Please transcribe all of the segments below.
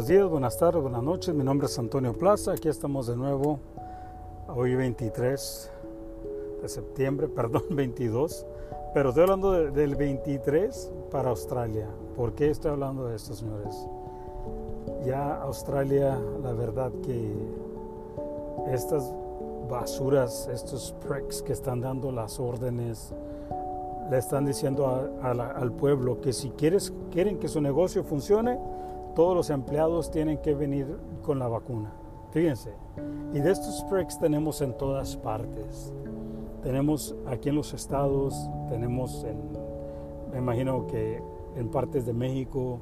Buenos días, buenas tardes, buenas noches. Mi nombre es Antonio Plaza. Aquí estamos de nuevo. Hoy 23 de septiembre, perdón, 22. Pero estoy hablando del 23 para Australia. ¿Por qué estoy hablando de esto, señores? Ya Australia, la verdad que estas basuras, estos pricks que están dando las órdenes, le están diciendo al pueblo que si quieres, quieren que su negocio funcione, todos los empleados tienen que venir con la vacuna. Fíjense, y de estos pricks tenemos en todas partes. Tenemos aquí en los estados, tenemos en, me imagino que en partes de México,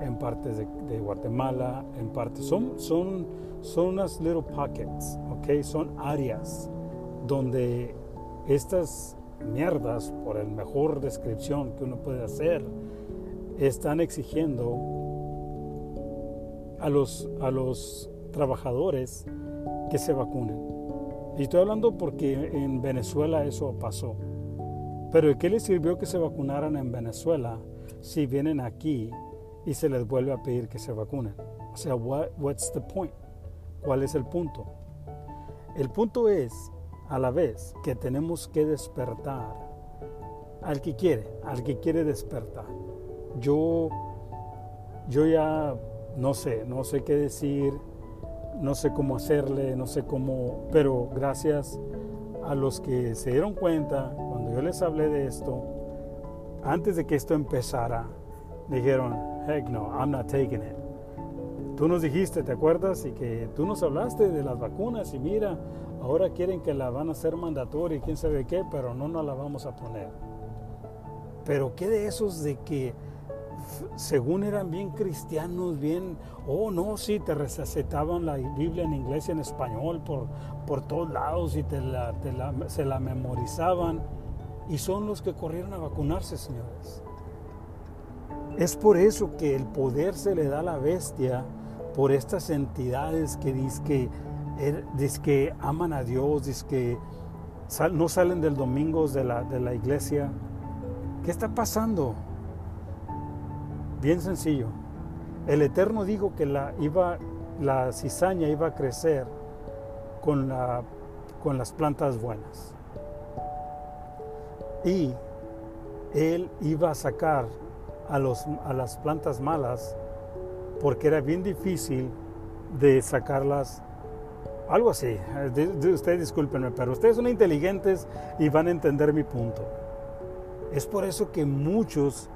en partes de, Guatemala, en partes, son, son, son unas little pockets, ok, son áreas donde estas mierdas, por el mejor descripción que uno puede hacer, están exigiendo a los, a los trabajadores que se vacunen. Y estoy hablando porque en Venezuela eso pasó. Pero ¿qué les sirvió que se vacunaran en Venezuela si vienen aquí y se les vuelve a pedir que se vacunen? O sea, what, what's the point? ¿Cuál es el punto? El punto es, a la vez, que tenemos que despertar al que quiere, al que quiere despertar. Yo, yo ya no sé, no sé qué decir, no sé cómo hacerle, no sé cómo, pero gracias a los que se dieron cuenta cuando yo les hablé de esto, antes de que esto empezara, dijeron, heck no, I'm not taking it. Tú nos dijiste, ¿te acuerdas? Y que tú nos hablaste de las vacunas y mira, ahora quieren que la van a hacer mandatoria y quién sabe qué, pero no nos la vamos a poner. Pero ¿qué de esos de que según eran bien cristianos, bien, oh no, sí, te recetaban la Biblia en inglés y en español por, por todos lados y te se la memorizaban. Y son los que corrieron a vacunarse, señores. Es por eso que el poder se le da a la bestia por estas entidades que dicen que, er, que aman a Dios, dicen que no salen del domingo de la, de la iglesia. ¿Qué está pasando? Bien sencillo. El Eterno dijo que la, iba, la cizaña iba a crecer con, la, con las plantas buenas. Y Él iba a sacar a, los, a las plantas malas porque era bien difícil de sacarlas. Algo así. ustedes discúlpenme, pero ustedes son inteligentes y van a entender mi punto. Es por eso que muchos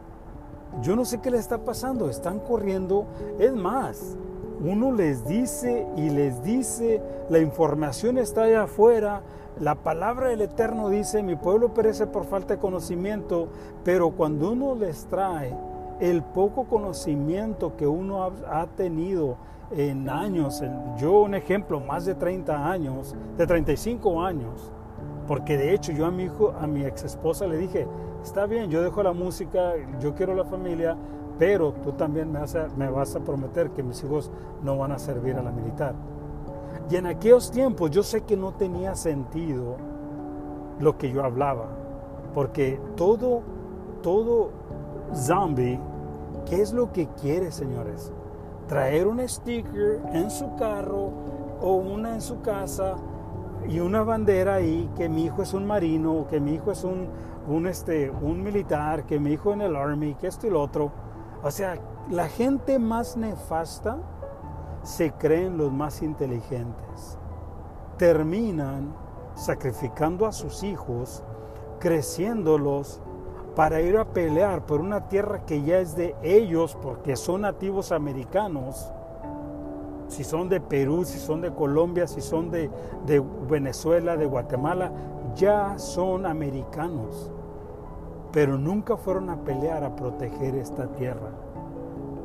yo no sé qué le está pasando, están corriendo. Es más, uno les dice y les dice, la información está allá afuera, la palabra del Eterno dice, mi pueblo perece por falta de conocimiento, pero cuando uno les trae el poco conocimiento que uno ha, tenido en años, yo un ejemplo, más de 30 años, de 35 años, porque de hecho yo a mi hijo, a mi ex esposa le dije, está bien, yo dejo la música, yo quiero la familia, pero tú también me vas, a, me vas a prometer que mis hijos no van a servir a la militar. Y en aquellos tiempos yo sé que no tenía sentido lo que yo hablaba, porque todo, todo zombie, ¿qué es lo que quiere, señores? Traer un sticker en su carro o una en su casa y una bandera ahí que mi hijo es un marino, que mi hijo es un, un, este, un militar, que mi hijo en el army, que esto y lo otro. O sea, la gente más nefasta se creen los más inteligentes. Terminan sacrificando a sus hijos, creciéndolos para ir a pelear por una tierra que ya es de ellos porque son nativos americanos si son de Perú, si son de Colombia, si son de, Venezuela, de Guatemala, ya son americanos, pero nunca fueron a pelear a proteger esta tierra.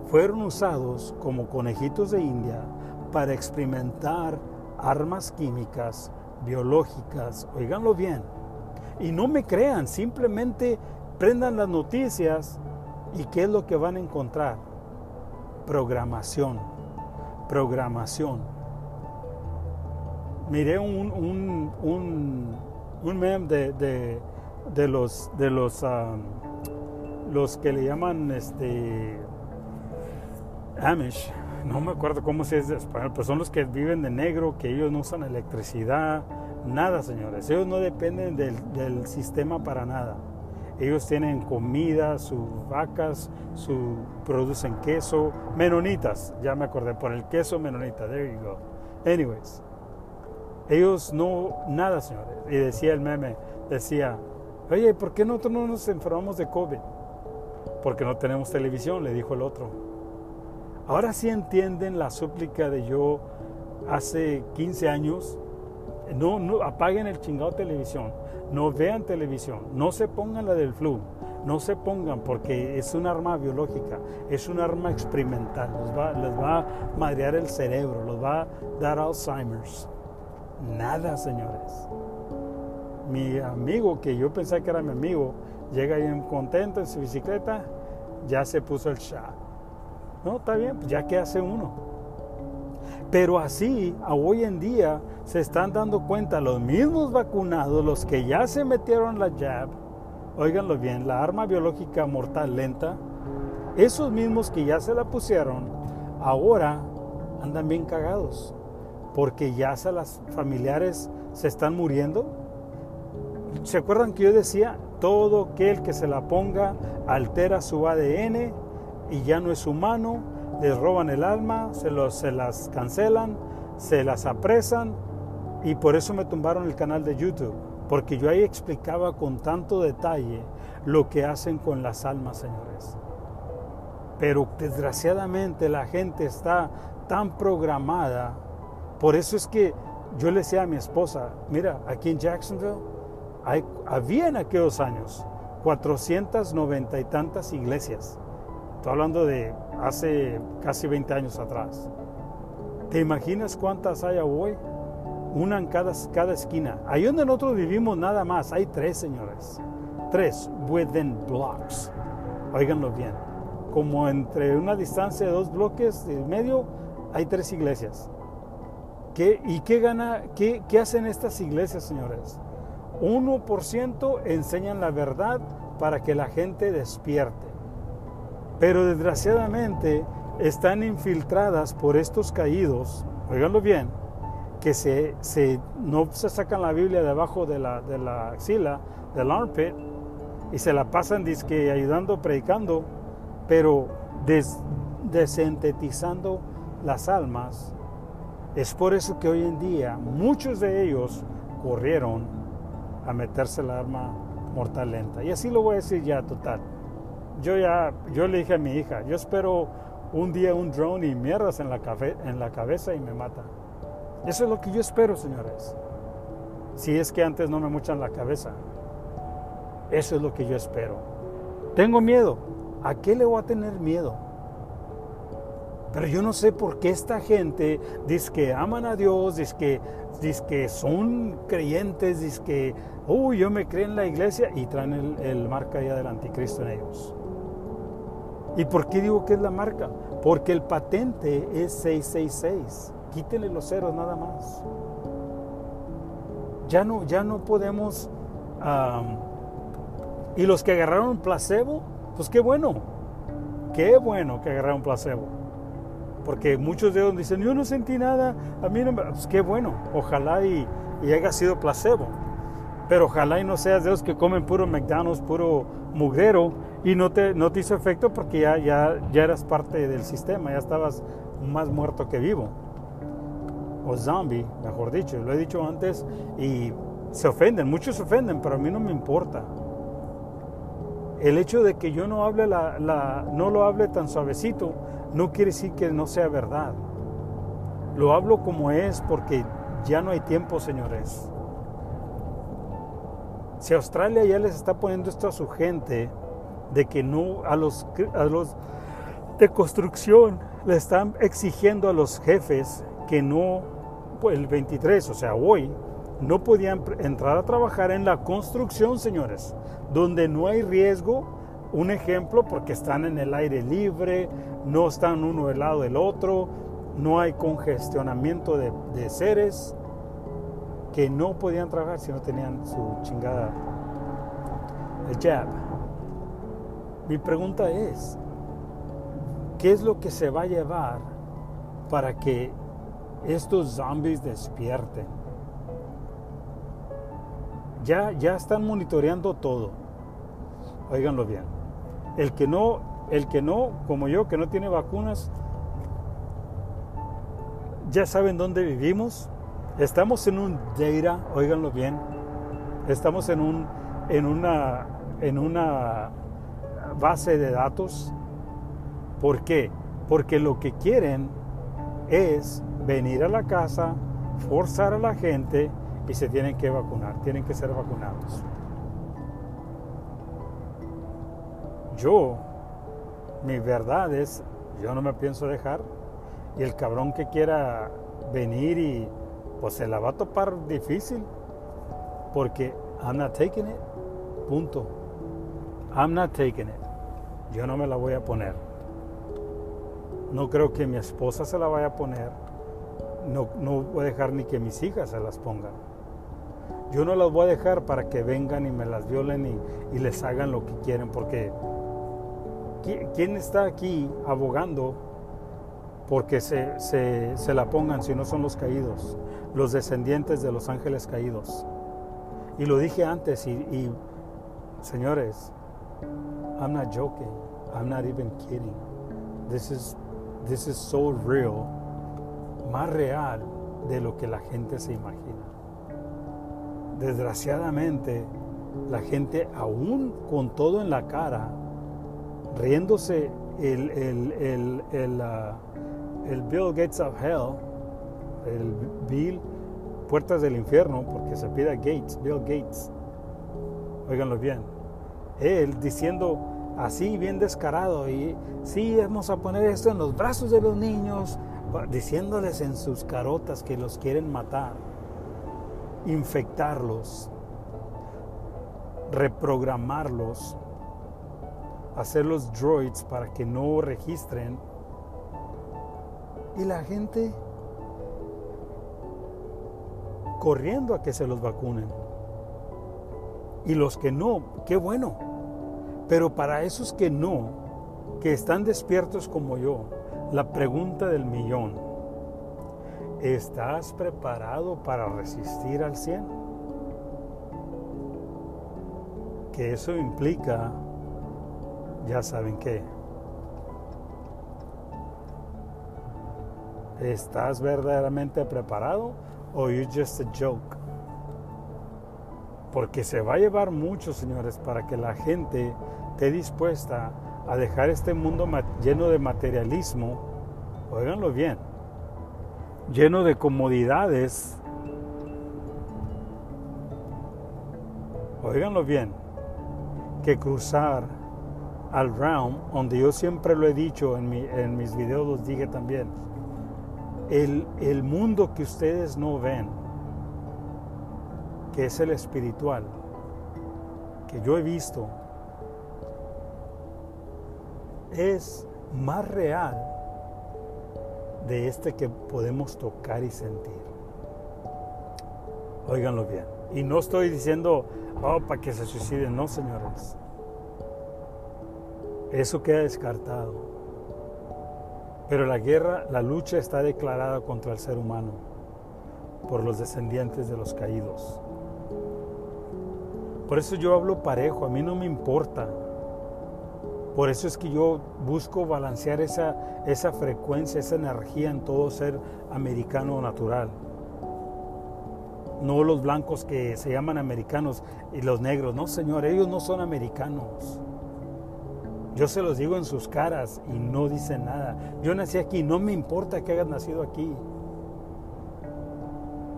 Fueron usados como conejitos de India para experimentar armas químicas, biológicas, oiganlo bien. Y no me crean, simplemente prendan las noticias y qué es lo que van a encontrar. Programación programación. Miré un, un, un, un meme de, de, de, los, de los, um, los que le llaman este, Amish, no me acuerdo cómo se en español, pero son los que viven de negro, que ellos no usan electricidad, nada, señores. Ellos no dependen del sistema para nada. Ellos tienen comida, sus vacas, su, producen queso, menonitas, ya me acordé, por el queso menonita, there you go. Anyways, ellos no, nada, señores. Y decía el meme, decía, oye, ¿por qué nosotros no nos enfermamos de COVID? Porque no tenemos televisión, le dijo el otro. Ahora sí entienden la súplica de yo hace 15 años. No, no apaguen el chingado televisión no vean televisión, no se pongan la del flu, no se pongan porque es un arma biológica, es un arma experimental, les va, les va a madrear el cerebro, los va a dar Alzheimer's. Nada, señores. Mi amigo, que yo pensé que era mi amigo, llega ahí contento en su bicicleta, ya se puso el shot. No, está bien, pues ya que hace uno. Pero así, hoy en día, se están dando cuenta los mismos vacunados, los que ya se metieron la jab, oiganlo bien, la arma biológica mortal lenta, esos mismos que ya se la pusieron, ahora andan bien cagados, porque ya se las familiares se están muriendo. ¿Se acuerdan que yo decía, todo aquel que se la ponga altera su ADN y ya no es humano? Les roban el alma, se, los, se las cancelan, se las apresan y por eso me tumbaron el canal de YouTube, porque yo ahí explicaba con tanto detalle lo que hacen con las almas, señores. Pero desgraciadamente la gente está tan programada, por eso es que yo le decía a mi esposa, mira, aquí en Jacksonville había en aquellos años 490 y tantas iglesias. Estoy hablando de hace casi 20 años atrás. ¿Te imaginas cuántas hay hoy? Una en cada, cada esquina. Ahí donde nosotros vivimos nada más, hay tres, señores. Tres, within blocks. Óiganlo bien. Como entre una distancia de dos bloques y medio, hay tres iglesias. ¿Qué, ¿Y qué, gana, qué, qué hacen estas iglesias, señores? 1% enseñan la verdad para que la gente despierte. Pero desgraciadamente están infiltradas por estos caídos, oiganlo bien, que se, no se sacan la Biblia debajo de la, de la axila, del armpit, y se la pasan disque ayudando, predicando, pero desintetizando las almas. Es por eso que hoy en día muchos de ellos corrieron a meterse la arma mortal lenta. Y así lo voy a decir ya total yo ya, yo le dije a mi hija, yo espero un día un drone y mierdas en la, en la cabeza y me mata. Eso es lo que yo espero, señores. Si es que antes no me muchan la cabeza. Eso es lo que yo espero. Tengo miedo. ¿A qué le voy a tener miedo? Pero yo no sé por qué esta gente dice que aman a Dios, dice que, dice que son creyentes, dice que, uy, yo me creo en la iglesia y traen el, el marca ya del anticristo en ellos. ¿Y por qué digo que es la marca? Porque el patente es 666. Quítenle los ceros nada más. Ya no, ya no podemos... y los que agarraron placebo, pues qué bueno. Qué bueno que agarraron placebo. Porque muchos de ellos dicen, yo no sentí nada, a mí no me... Pues qué bueno, ojalá y, y haya sido placebo. Pero ojalá y no seas de los que comen puro McDonald's, puro mugrero y no te, no te hizo efecto porque ya, ya, ya eras parte del sistema, ya estabas más muerto que vivo. O zombie, mejor dicho, lo he dicho antes y se ofenden, muchos se ofenden, pero a mí no me importa. El hecho de que yo no hable la, la, no lo hable tan suavecito no quiere decir que no sea verdad. Lo hablo como es porque ya no hay tiempo, señores. Si Australia ya les está poniendo esto a su gente, de que no a los, a los de construcción le están exigiendo a los jefes que no, pues el 23, o sea, hoy, no podían entrar a trabajar en la construcción, señores, donde no hay riesgo. Un ejemplo, porque están en el aire libre, no están uno del lado del otro, no hay congestionamiento de, de seres que no podían trabajar si no tenían su chingada el jab. Mi pregunta es, ¿qué es lo que se va a llevar para que estos zombies despierten. Ya, ya están monitoreando todo. Óiganlo bien. El que no, el que no, como yo, que no tiene vacunas, ya saben dónde vivimos. Estamos en un data, óiganlo bien. Estamos en un en una en una base de datos. ¿Por qué? Porque lo que quieren es venir a la casa, forzar a la gente y se tienen que vacunar, tienen que ser vacunados. Yo, mi verdad es, yo no me pienso dejar y el cabrón que quiera venir y pues se la va a topar difícil porque I'm not taking it, punto. I'm not taking it. Yo no me la voy a poner. No creo que mi esposa se la vaya a poner. No, no voy a dejar ni que mis hijas se las pongan. Yo no las voy a dejar para que vengan y me las violen y, les hagan lo que quieren, porque ¿quién está aquí abogando porque se, se, se, la pongan si no son los caídos, los descendientes de los ángeles caídos? Y lo dije antes y, señores, I'm not joking, I'm not even kidding. This is, this is so real, más real de lo que la gente se imagina desgraciadamente, la gente, aún con todo en la cara, riéndose el, el, el, el, uh, el Bill Gates of Hell, el Bill Puertas del Infierno, porque se pide Gates, Bill Gates, óiganlo bien, él diciendo así bien descarado y sí, vamos a poner esto en los brazos de los niños, diciéndoles en sus carotas que los quieren matar infectarlos, reprogramarlos, hacer los droids para que no registren. Y la gente corriendo a que se los vacunen. Y los que no, qué bueno. Pero para esos que no, que están despiertos como yo, la pregunta del millón, ¿Estás preparado para resistir al 100? Que eso implica, ya saben qué. ¿Estás verdaderamente preparado o you just a joke? Porque se va a llevar mucho, señores, para que la gente esté dispuesta a dejar este mundo lleno de materialismo. Óiganlo bien lleno de comodidades. Óiganlo bien, que cruzar al realm, donde yo siempre lo he dicho en, en mis videos, los dije también, el, el mundo que ustedes no ven, que es el espiritual, que yo he visto, es más real de este que podemos tocar y sentir. Óiganlo bien. Y no estoy diciendo, oh, para que se suiciden, no, señores. Eso queda descartado. Pero la guerra, la lucha está declarada contra el ser humano por los descendientes de los caídos. Por eso yo hablo parejo, a mí no me importa por eso es que yo busco balancear esa, esa frecuencia, esa energía en todo ser americano natural. No los blancos que se llaman americanos y los negros. No, señor, ellos no son americanos. Yo se los digo en sus caras y no dicen nada. Yo nací aquí, no me importa que hayas nacido aquí.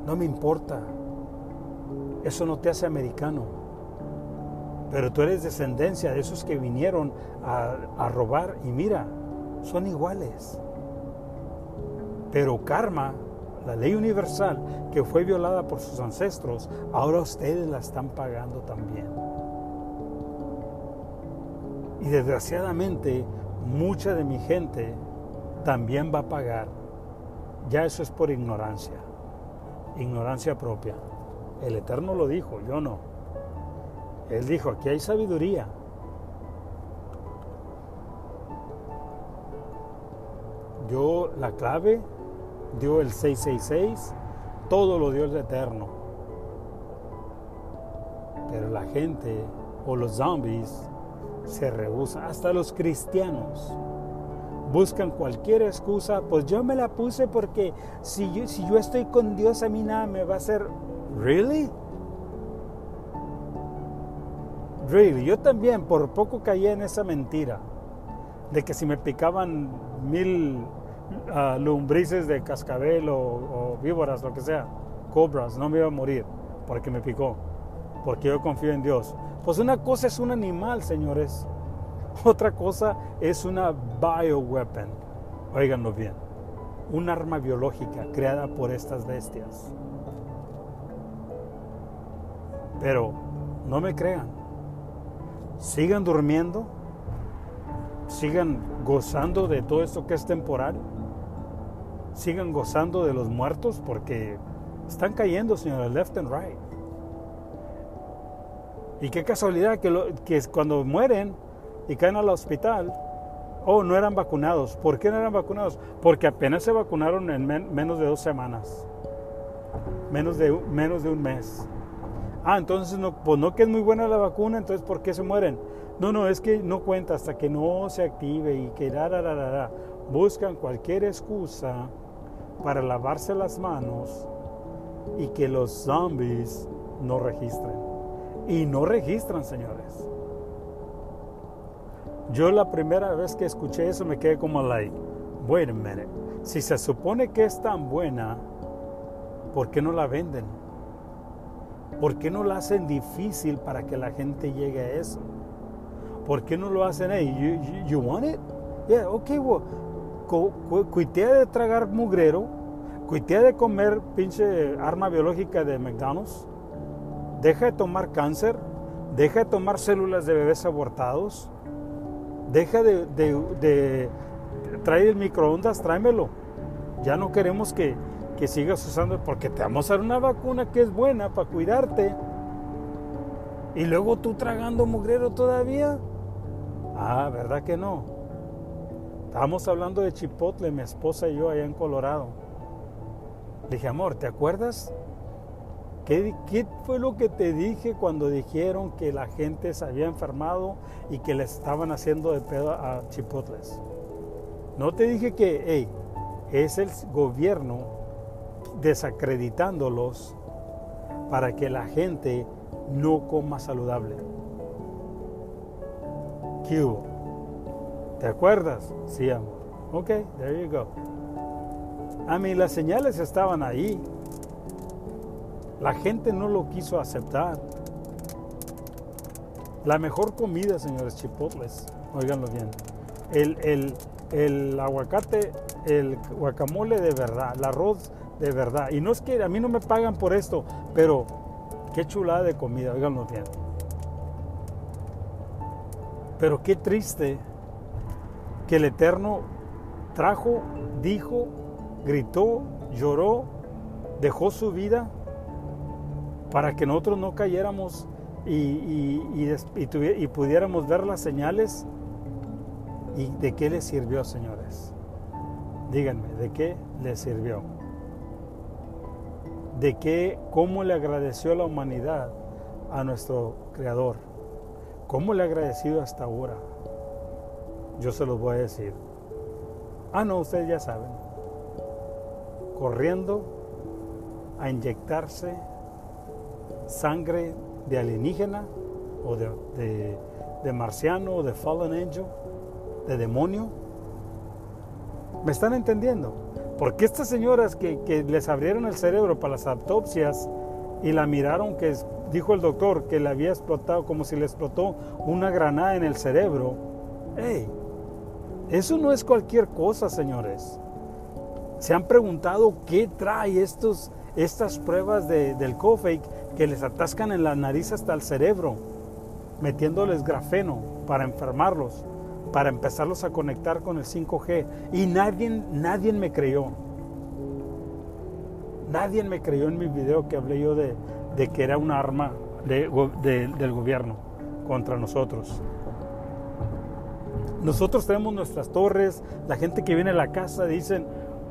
No me importa. Eso no te hace americano. Pero tú eres descendencia de esos que vinieron a, robar y mira, son iguales. Pero karma, la ley universal que fue violada por sus ancestros, ahora ustedes la están pagando también. Y desgraciadamente, mucha de mi gente también va a pagar. Ya eso es por ignorancia, ignorancia propia. El Eterno lo dijo, yo no. Él dijo, aquí hay sabiduría. Yo, la clave dio el 666, todo lo dio el Eterno. Pero la gente o los zombies se rehusan, hasta los cristianos buscan cualquier excusa, pues yo me la puse porque si yo, si yo estoy con Dios a mí nada me va a hacer, ¿really? Really, yo también por poco caí en esa mentira de que si me picaban mil uh, lumbrices de cascabel o, víboras, lo que sea, cobras, no me iba a morir porque me picó, porque yo confío en Dios. Pues una cosa es un animal, señores, otra cosa es una bioweapon, oiganlo bien, un arma biológica creada por estas bestias. Pero no me crean, sigan durmiendo, sigan gozando de todo esto que es temporal, sigan gozando de los muertos porque están cayendo, señores, left and right. Y qué casualidad que, lo, que cuando mueren y caen al hospital, oh, no eran vacunados. ¿Por qué no eran vacunados? Porque apenas se vacunaron en menos de dos semanas, menos de, menos de un mes. Ah, entonces, no, pues no que es muy buena la vacuna, entonces ¿por qué se mueren? No, no, es que no cuenta hasta que no se active y que da, da, da, buscan cualquier excusa para lavarse las manos y que los zombies no registren. Y no registran, señores. Yo la primera vez que escuché eso me quedé como like, wait a minute. Si se supone que es tan buena, ¿por qué no la venden? ¿Por qué no la hacen difícil para que la gente llegue a eso? ¿Por qué no lo hacen ahí? You, you, want it? Yeah, okay, well, cuitea de tragar mugrero, cuitea de comer pinche arma biológica de McDonald's, deja de tomar cáncer, deja de tomar células de bebés abortados, deja de, de, traer el microondas, tráemelo. Ya no queremos que, que sigas usando, porque te vamos a dar una vacuna que es buena para cuidarte. Y luego tú tragando mugrero todavía. Ah, ¿verdad que no? Estábamos hablando de Chipotle, mi esposa y yo allá en Colorado. Le dije, amor, ¿te acuerdas ¿Qué, fue lo que te dije cuando dijeron que la gente se había enfermado y que le estaban haciendo de pedo a chipotles? No te dije que, hey, es el gobierno desacreditándolos para que la gente no coma saludable. ¿Qué ¿Te acuerdas? Sí, amor. Ok, there you go. A mí las señales estaban ahí. La gente no lo quiso aceptar. La mejor comida, señores, chipotles, oiganlo bien. El, el, aguacate, el guacamole de verdad, el arroz de verdad. Y no es que a mí no me pagan por esto, pero qué chulada de comida, oiganlo bien. Pero qué triste que el Eterno trajo, dijo, gritó, lloró, dejó su vida para que nosotros no cayéramos y, y, pudiéramos ver las señales. ¿Y de qué le sirvió, señores? Díganme, ¿de qué le sirvió? ¿De qué, cómo le agradeció la humanidad a nuestro Creador? ¿Cómo le ha agradecido hasta ahora? Yo se los voy a decir. Ah, no, ustedes ya saben. Corriendo a inyectarse sangre de alienígena o de, marciano o de fallen angel, de demonio. ¿Me están entendiendo? Porque estas señoras que, que, les abrieron el cerebro para las autopsias y la miraron que dijo el doctor que le había explotado como si le explotó una granada en el cerebro. ¡Ey! Eso no es cualquier cosa, señores. Se han preguntado qué trae estos, estas pruebas de, del COFAKE que les atascan en la nariz hasta el cerebro, metiéndoles grafeno para enfermarlos, para empezarlos a conectar con el 5G. Y nadie, nadie me creyó. Nadie me creyó en mi video que hablé yo de, que era un arma del gobierno contra nosotros. Nosotros tenemos nuestras torres, la gente que viene a la casa dicen,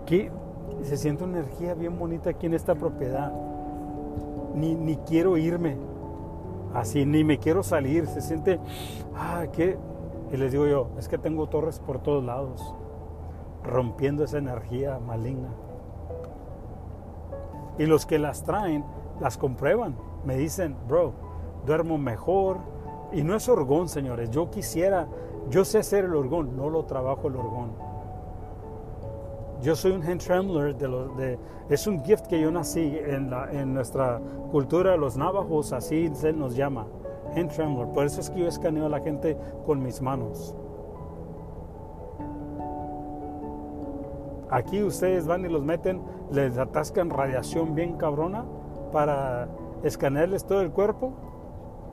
que se siente una energía bien bonita aquí en esta propiedad. Ni, ni quiero irme así, ni me quiero salir. Se siente, ah, ¿qué? Y les digo yo, es que tengo torres por todos lados, rompiendo esa energía maligna. Y los que las traen, las comprueban. Me dicen, bro, duermo mejor. Y no es orgón, señores. Yo quisiera, yo sé hacer el orgón, no lo trabajo el orgón. Yo soy un hand trembler, de los, de, es un gift que yo nací en, la, en nuestra cultura, los navajos, así se nos llama, hand trembler. Por eso es que yo escaneo a la gente con mis manos. Aquí ustedes van y los meten, les atascan radiación bien cabrona para escanearles todo el cuerpo.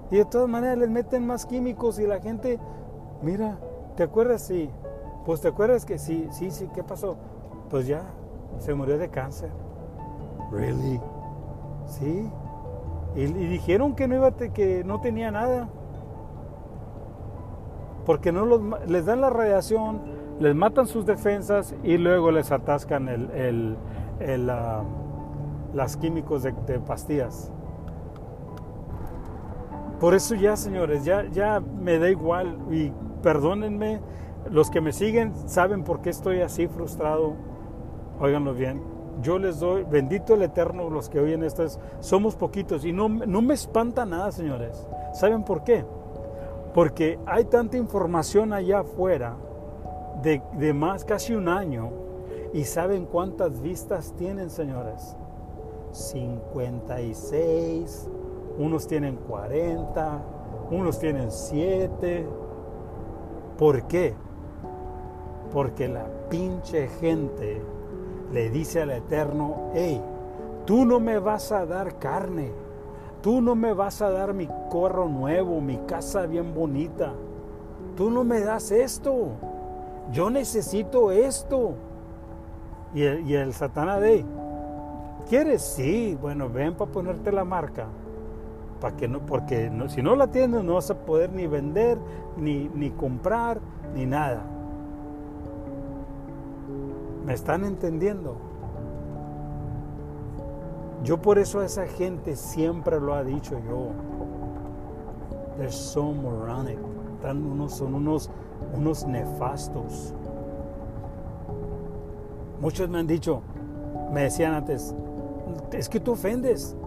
Y de todas maneras les meten más químicos y la gente, mira, ¿te acuerdas? Sí. Pues te acuerdas que sí, sí, sí, ¿qué pasó? Pues ya, se murió de cáncer. Really? Sí. Y, dijeron que no iba que no tenía nada. Porque no les dan la radiación, les matan sus defensas y luego les atascan el, el, ah, las químicos de, pastillas. Por eso ya, señores, ya, ya me da igual y perdónenme, los que me siguen saben por qué estoy así frustrado. Óiganlo bien, yo les doy, bendito el Eterno, los que oyen estas, somos poquitos y no, no me espanta nada, señores. ¿Saben por qué? Porque hay tanta información allá afuera de, más casi un año. ¿Y saben cuántas vistas tienen, señores? 56, unos tienen 40, unos tienen 7. ¿Por qué? Porque la pinche gente le dice al Eterno, hey, tú no me vas a dar carne, tú no me vas a dar mi corro nuevo, mi casa bien bonita, tú no me das esto yo necesito esto. Y el, y Satanás de, ¿quieres? Sí, bueno, ven para ponerte la marca. Para que no, porque si no la tienes no vas a poder ni vender, ni, ni comprar, ni nada. ¿Me están entendiendo? Yo por eso a esa gente siempre lo ha dicho yo. They're so moronic. unos, son unos unos nefastos. Muchos me han dicho, me decían antes, es que tú ofendes.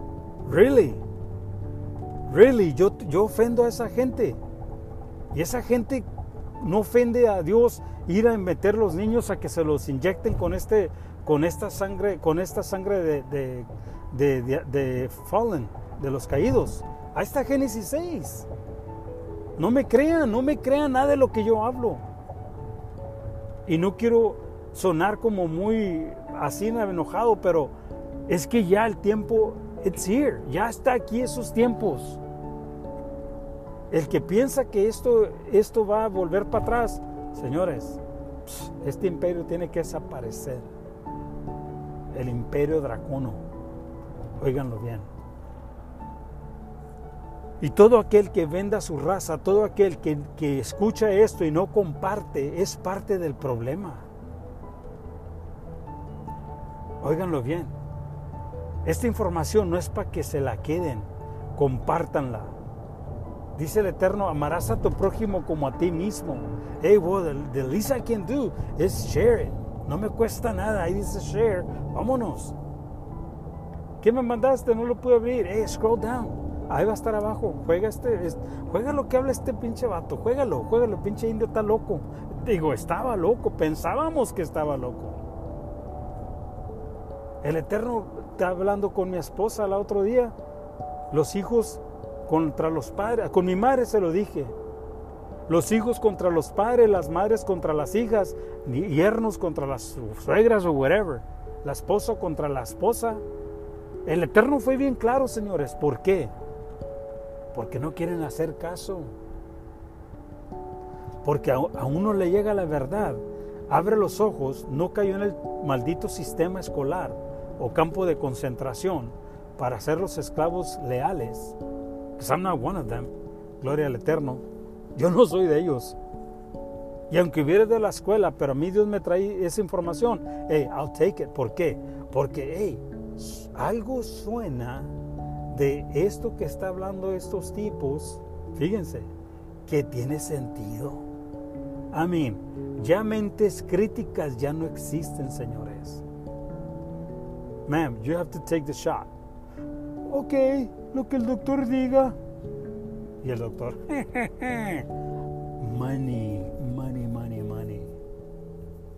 Really? Really? Yo, yo ofendo a esa gente. Y esa gente no ofende a Dios ir a meter los niños a que se los inyecten con este con esta sangre con esta sangre de, de, de, fallen de los caídos ahí está Génesis 6 no me crean, no me crean nada de lo que yo hablo. Y no quiero sonar como muy así enojado, pero es que ya el tiempo, it's here, ya está aquí esos tiempos. El que piensa que esto, esto va a volver para atrás, señores, este imperio tiene que desaparecer. El imperio dracono. Óiganlo bien. Y todo aquel que venda su raza, todo aquel que, escucha esto y no comparte, es parte del problema. Óiganlo bien. Esta información no es para que se la queden, compártanla. Dice el Eterno, amarás a tu prójimo como a ti mismo. Hey, well, the, least I can do is share it. No me cuesta nada. Ahí dice share. Vámonos. ¿Qué me mandaste? No lo pude abrir. Hey, scroll down. Ahí va a estar abajo. Juega este, juega lo que habla este pinche vato. Juégalo, juégalo, pinche indio está loco. Digo, estaba loco, pensábamos que estaba loco. El Eterno está hablando con mi esposa el otro día. Los hijos contra los padres. Con mi madre se lo dije. Los hijos contra los padres, las madres contra las hijas, yernos contra las suegras o whatever. La esposa contra la esposa. El Eterno fue bien claro, señores. ¿Por qué? porque no quieren hacer caso. Porque a, uno le llega la verdad, abre los ojos, no cayó en el maldito sistema escolar o campo de concentración para ser los esclavos leales. Because I'm not one of them. Gloria al Eterno. Yo no soy de ellos. Y aunque hubiera de la escuela, pero a mí Dios me trae esa información, hey, I'll take it. ¿Por qué? Porque, hey, algo suena de esto que está hablando estos tipos, fíjense, que tiene sentido. Amén. Ya mentes críticas ya no existen, señores. Ma'am, you have to take the shot. Ok, lo que el doctor diga. Y el doctor, money, money, money, money.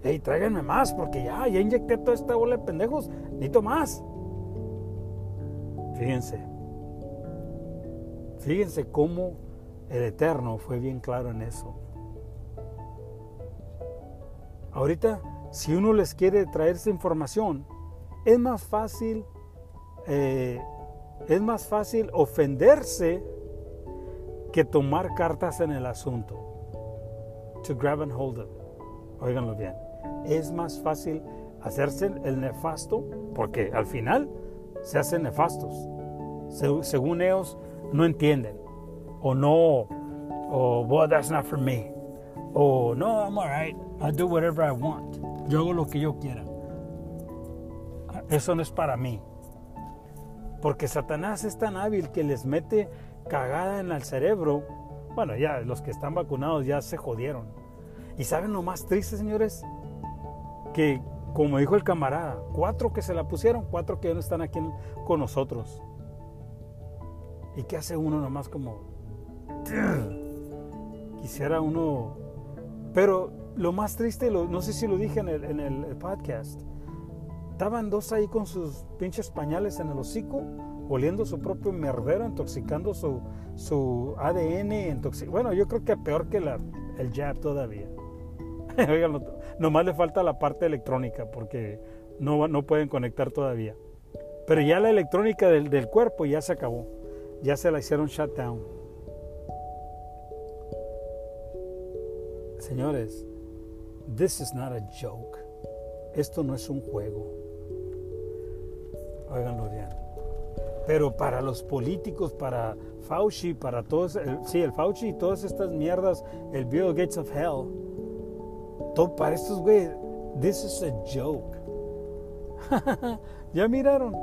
Hey, tráiganme más porque ya, ya inyecté toda esta bola de pendejos. Necesito más. Fíjense. Fíjense cómo el Eterno fue bien claro en eso. Ahorita, si uno les quiere traer esa información, es más fácil, eh, es más fácil ofenderse que tomar cartas en el asunto. To grab and hold it. Óiganlo bien. Es más fácil hacerse el nefasto porque al final se hacen nefastos. según ellos no entienden o no o well that's not for me o no I'm alright I do whatever I want yo hago lo que yo quiera eso no es para mí porque Satanás es tan hábil que les mete cagada en el cerebro. Bueno ya los que están vacunados ya se jodieron. Y saben lo más triste señores que como dijo el camarada cuatro que se la pusieron cuatro que no están aquí con nosotros. Y qué hace uno nomás como Quisiera uno... Pero lo más triste, no sé si lo dije en el, podcast, estaban dos ahí con sus pinches pañales en el hocico, oliendo su propio merdero, intoxicando su, su ADN. bueno, yo creo que peor que la, el jab todavía. Oigan, nomás le falta la parte electrónica porque no, no pueden conectar todavía. Pero ya la electrónica del, del cuerpo ya se acabó. Ya se la hicieron shutdown. Señores, this is not a joke. Esto no es un juego. Óiganlo bien. Pero para los políticos, para Fauci, para todos, sí, el Fauci y todas estas mierdas, el Bill Gates of Hell, todo, para estos güeyes, this is a joke. ¿Ya miraron?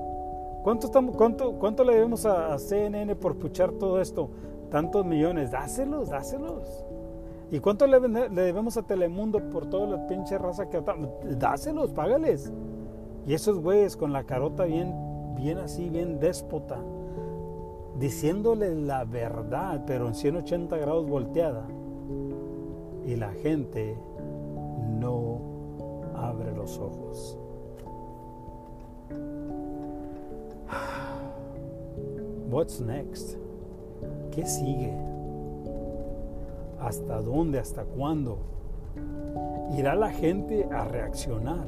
¿Cuánto, estamos, cuánto, ¿Cuánto le debemos a, CNN por puchar todo esto? Tantos millones. Dáselos, dáselos. ¿Y cuánto le, debemos a Telemundo por toda la pinche raza que Dáselos, págales. Y esos güeyes con la carota bien, bien así, bien déspota, diciéndole la verdad, pero en 180 grados volteada. Y la gente no abre los ojos. What's next? ¿Qué sigue? ¿Hasta dónde? ¿Hasta cuándo? Irá la gente a reaccionar.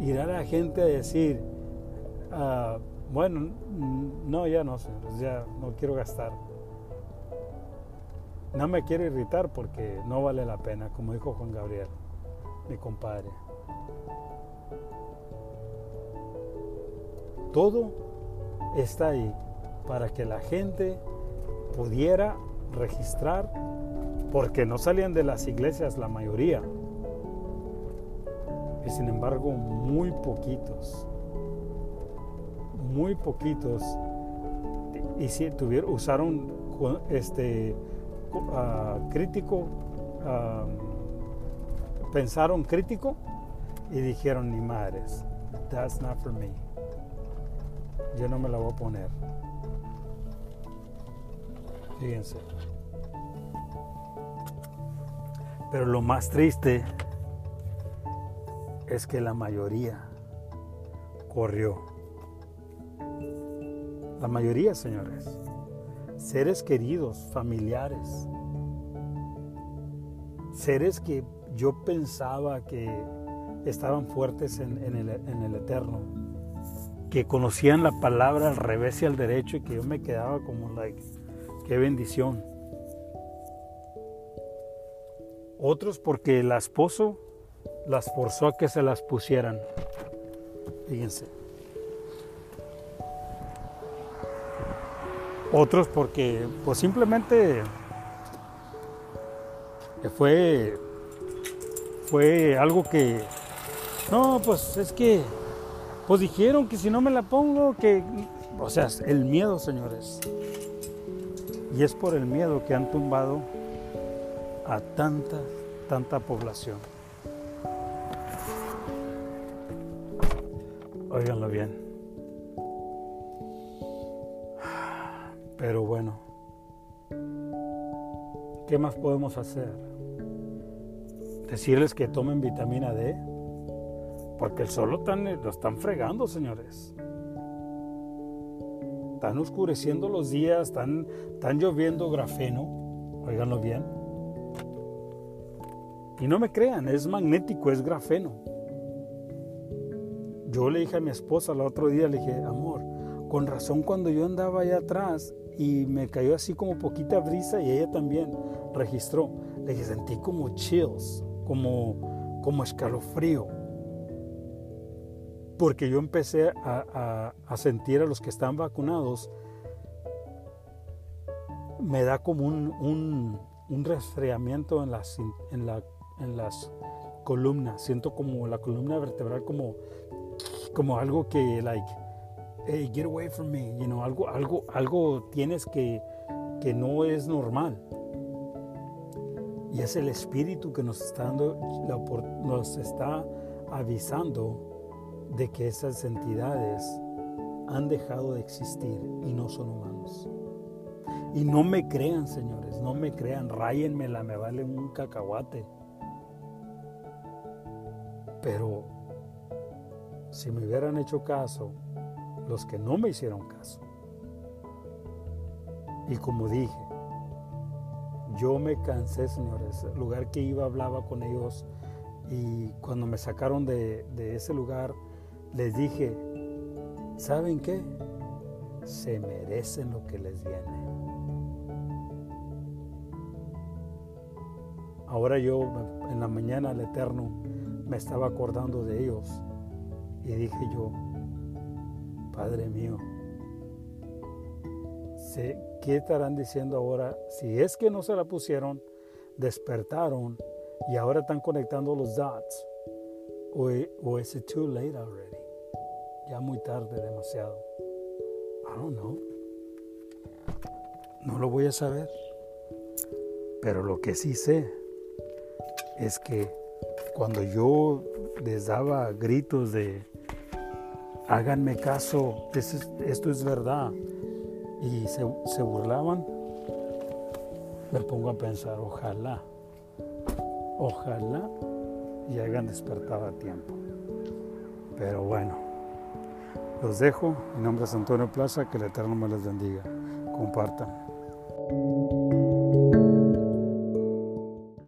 Irá la gente a decir, ah, bueno, no, ya no sé, ya no quiero gastar. No me quiero irritar porque no vale la pena, como dijo Juan Gabriel, mi compadre. Todo está ahí para que la gente pudiera registrar, porque no salían de las iglesias la mayoría, y sin embargo muy poquitos, muy poquitos, y si tuvieron, usaron este ah, crítico, pensaron crítico y dijeron ni madres, that's not for me. Yo no me la voy a poner. Fíjense. Pero lo más triste es que la mayoría corrió. La mayoría, señores. Seres queridos, familiares. Seres que yo pensaba que estaban fuertes en, el, el eterno. Que conocían la palabra al revés y al derecho y que yo me quedaba como like Qué bendición. Otros porque el esposo las forzó a que se las pusieran. Fíjense. Otros porque pues simplemente fue, fue algo que, no, pues es que, pues dijeron que si no me la pongo, que, o sea, el miedo, señores. Y es por el miedo que han tumbado a tanta, tanta población. Óiganlo bien. Pero bueno, ¿qué más podemos hacer? Decirles que tomen vitamina D, porque el sol lo están, fregando, señores. Están oscureciendo los días, están, están lloviendo grafeno, óiganlo bien. Y no me crean, es magnético, es grafeno. Yo le dije a mi esposa el otro día, le dije, amor, con razón cuando yo andaba allá atrás y me cayó así como poquita brisa y ella también registró, le dije, sentí como chills, como, como escalofrío. Porque yo empecé a, sentir a los que están vacunados, me da como un, un, resfriamiento en las, en, la, en las columnas, siento como la columna vertebral como como algo que, like, hey, get away from me, you know, algo, algo, algo tienes que, que no es normal. Y es el espíritu que nos está dando, nos está avisando de que esas entidades han dejado de existir y no son humanos. Y no me crean, señores, no me crean, ráyenmela, me vale un cacahuate. Pero si me hubieran hecho caso los que no me hicieron caso. Y como dije, yo me cansé, señores. El lugar que iba hablaba con ellos y cuando me sacaron de, ese lugar, les dije, ¿saben qué? Se merecen lo que les viene. Ahora yo en la mañana el Eterno me estaba acordando de ellos y dije yo, Padre mío, ¿qué estarán diciendo ahora? Si es que no se la pusieron, despertaron y ahora están conectando los dots. O, o es it too late already? Ya muy tarde, demasiado. I don't know. No lo voy a saber. Pero lo que sí sé es que cuando yo les daba gritos de háganme caso, esto es verdad, y se, burlaban, me pongo a pensar, ojalá, ojalá y hayan despertado a tiempo. Pero bueno, los dejo. Mi nombre es Antonio Plaza, que el Eterno me les bendiga. Compartan.